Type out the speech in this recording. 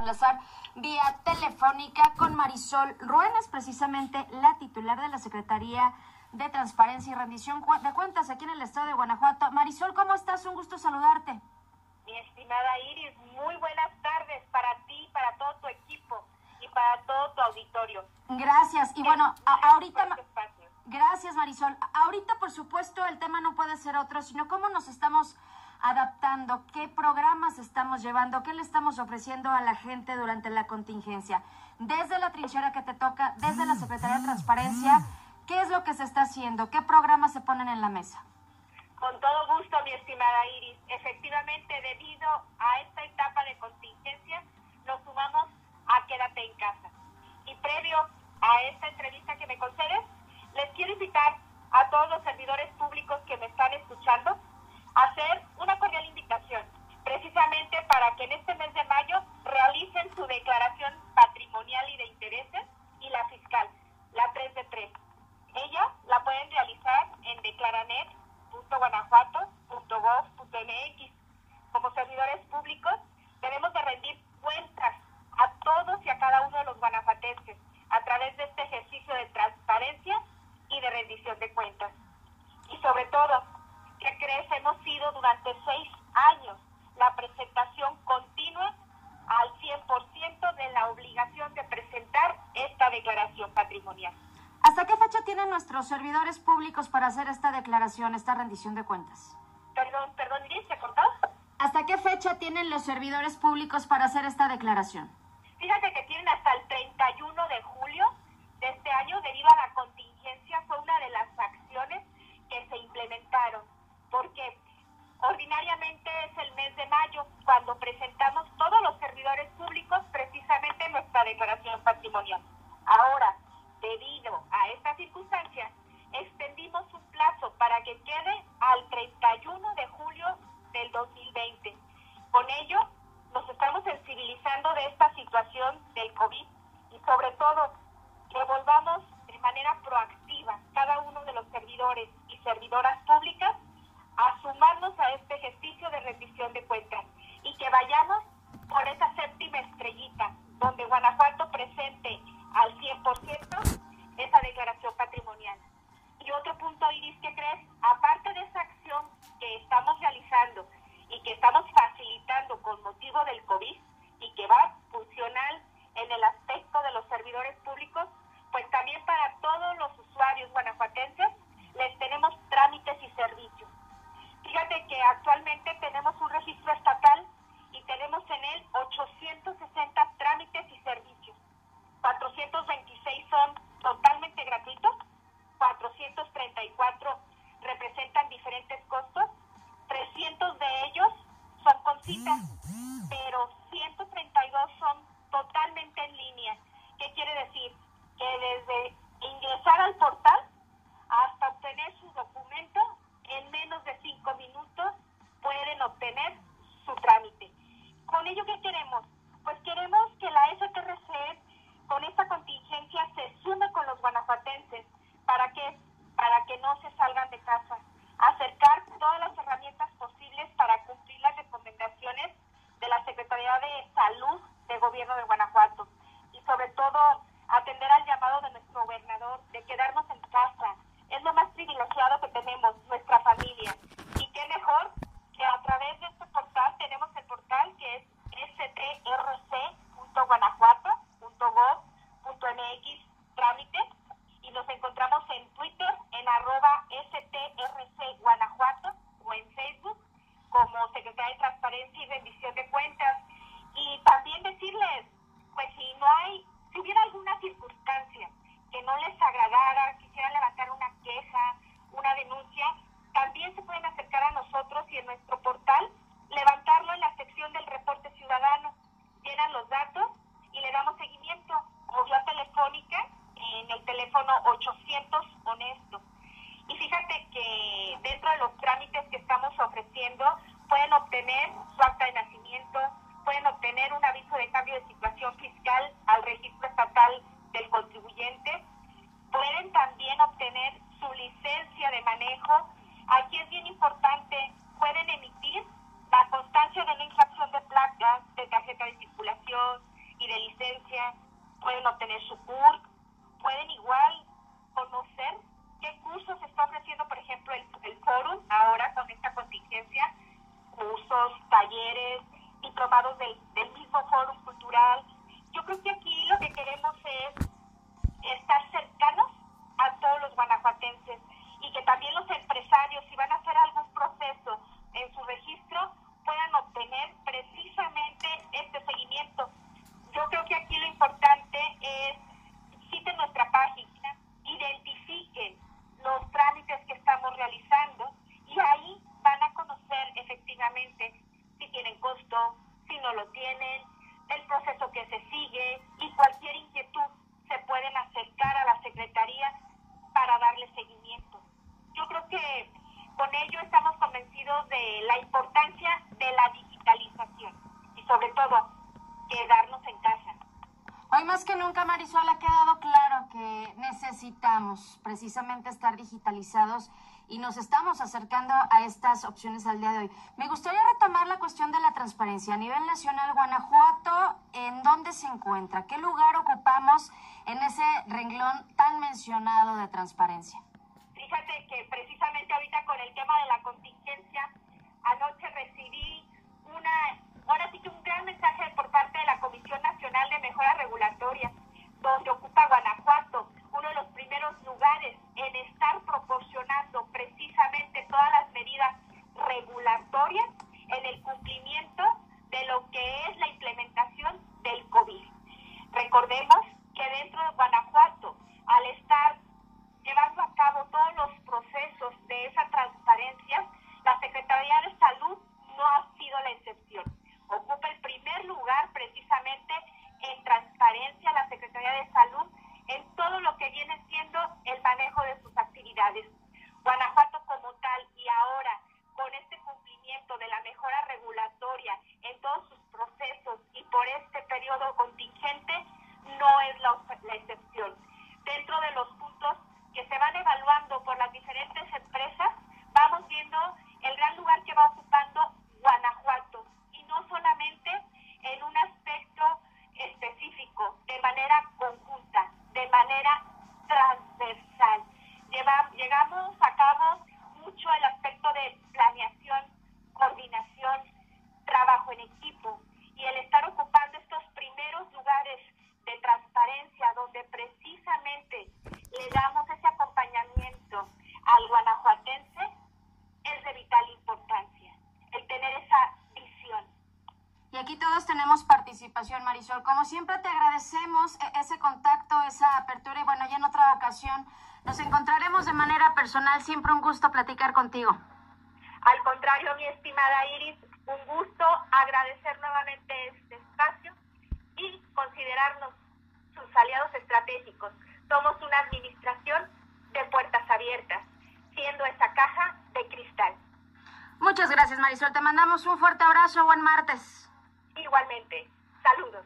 enlazar vía telefónica con Marisol Ruenas, precisamente la titular de la Secretaría de Transparencia y Rendición de Cuentas aquí en el estado de Guanajuato. Marisol, ¿cómo estás? Un gusto saludarte. Mi estimada Iris, muy buenas tardes para ti, para todo tu equipo y para todo tu auditorio. Gracias. Y bueno, ahorita... Gracias, Marisol. Ahorita, por supuesto, el tema no puede ser otro, sino cómo nos estamos adaptando, qué programas estamos llevando, qué le estamos ofreciendo a la gente durante la contingencia. Desde la trinchera que te toca, desde la Secretaría de Transparencia, ¿qué es lo que se está haciendo? ¿Qué programas se ponen en la mesa? Con todo gusto, mi estimada Iris. Efectivamente, debido a esta etapa de contingencia, nos sumamos a Quédate en casa. Y previo a esta entrevista que me concedes, les quiero invitar a todos los servidores públicos que me están escuchando hacer una cordial invitación, precisamente para que en este mes de mayo realicen su declaración patrimonial y de intereses y la fiscal, la 3 de 3. Ella la pueden realizar en declaranet.guanajuato.gov.mx. Como servidores públicos, debemos de rendir cuentas a todos y a cada uno de los guanajuatenses a través de este ejercicio de transparencia y de rendición de cuentas. Y sobre todo, ¿qué crees? Hemos sido durante seis años la presentación continua al 100% de la obligación de presentar esta declaración patrimonial. ¿Hasta nuestros servidores públicos para hacer esta declaración, esta rendición de cuentas? Perdón, perdón, ¿se cortó? ¿Hasta qué fecha tienen los servidores públicos para hacer esta declaración? Fíjate que tienen hasta el 31 de julio de este año debido a la contingencia, fue una de las acciones que se implementaron porque ordinariamente es el mes de mayo cuando presentamos todos los servidores públicos precisamente nuestra declaración patrimonial. Ahora, debido a esta circunstancia, extendimos un plazo para que quede al 31 de julio del 2020. Con ello, nos estamos sensibilizando de esta situación del COVID y sobre todo que volvamos de manera proactiva cada uno de los servidores y servidoras públicas a sumarnos a este ejercicio de rendición de cuentas y que vayamos por esa séptima estrellita, donde Guanajuato presente al 100% esa declaración patrimonial. Y otro punto, Iris, ¿qué crees? Aparte de esa acción que estamos realizando y que estamos facilitando con motivo del COVID y que va funcional en el aspecto de los servidores públicos, pues también para todos los usuarios guanajuatenses les tenemos trámites y servicios. Fíjate que actualmente tenemos un registro estatal y tenemos en él 860 trámites y servicios. 426 son totalmente gratuitos, 434 representan diferentes costos, 300 de ellos son con citas, pero 132 son totalmente en línea. ¿Qué quiere decir? Que desde ingresar al portal no se salgan de casa, acercar todas las herramientas posibles para cumplir las recomendaciones de la Secretaría de Salud del Gobierno de Guanajuato y sobre todo atender al llamado de nuestro gobernador de quedarnos en casa. Es lo más privilegiado que tenemos, nuestra familia. Yo creo que con ello estamos convencidos de la importancia de la digitalización y sobre todo quedarnos en casa. Hoy más que nunca, Marisol, ha quedado claro que necesitamos precisamente estar digitalizados y nos estamos acercando a estas opciones al día de hoy. Me gustaría retomar la cuestión de la transparencia. A nivel nacional, Guanajuato, ¿en dónde se encuentra? ¿Qué lugar ocupamos en ese renglón tan mencionado de transparencia? Fíjate que precisamente ahorita con el tema de la contingencia, anoche recibí una, ahora sí que un gran mensaje por parte de la Comisión Nacional de Mejora Regulatoria, donde ocupa Guanajuato uno de los primeros lugares en estar proporcionando precisamente todas las medidas regulatorias en el cumplimiento mejora regulatoria en todos sus participación, Marisol. Como siempre te agradecemos e-, ese contacto, esa apertura y bueno, ya en otra ocasión nos encontraremos de manera personal. Siempre un gusto platicar contigo. Al contrario, mi estimada Iris, un gusto agradecer nuevamente este espacio y considerarnos sus aliados estratégicos. Somos una administración de puertas abiertas, siendo esa caja de cristal. Muchas gracias, Marisol. Te mandamos un fuerte abrazo. Buen martes. Igualmente. Saludos.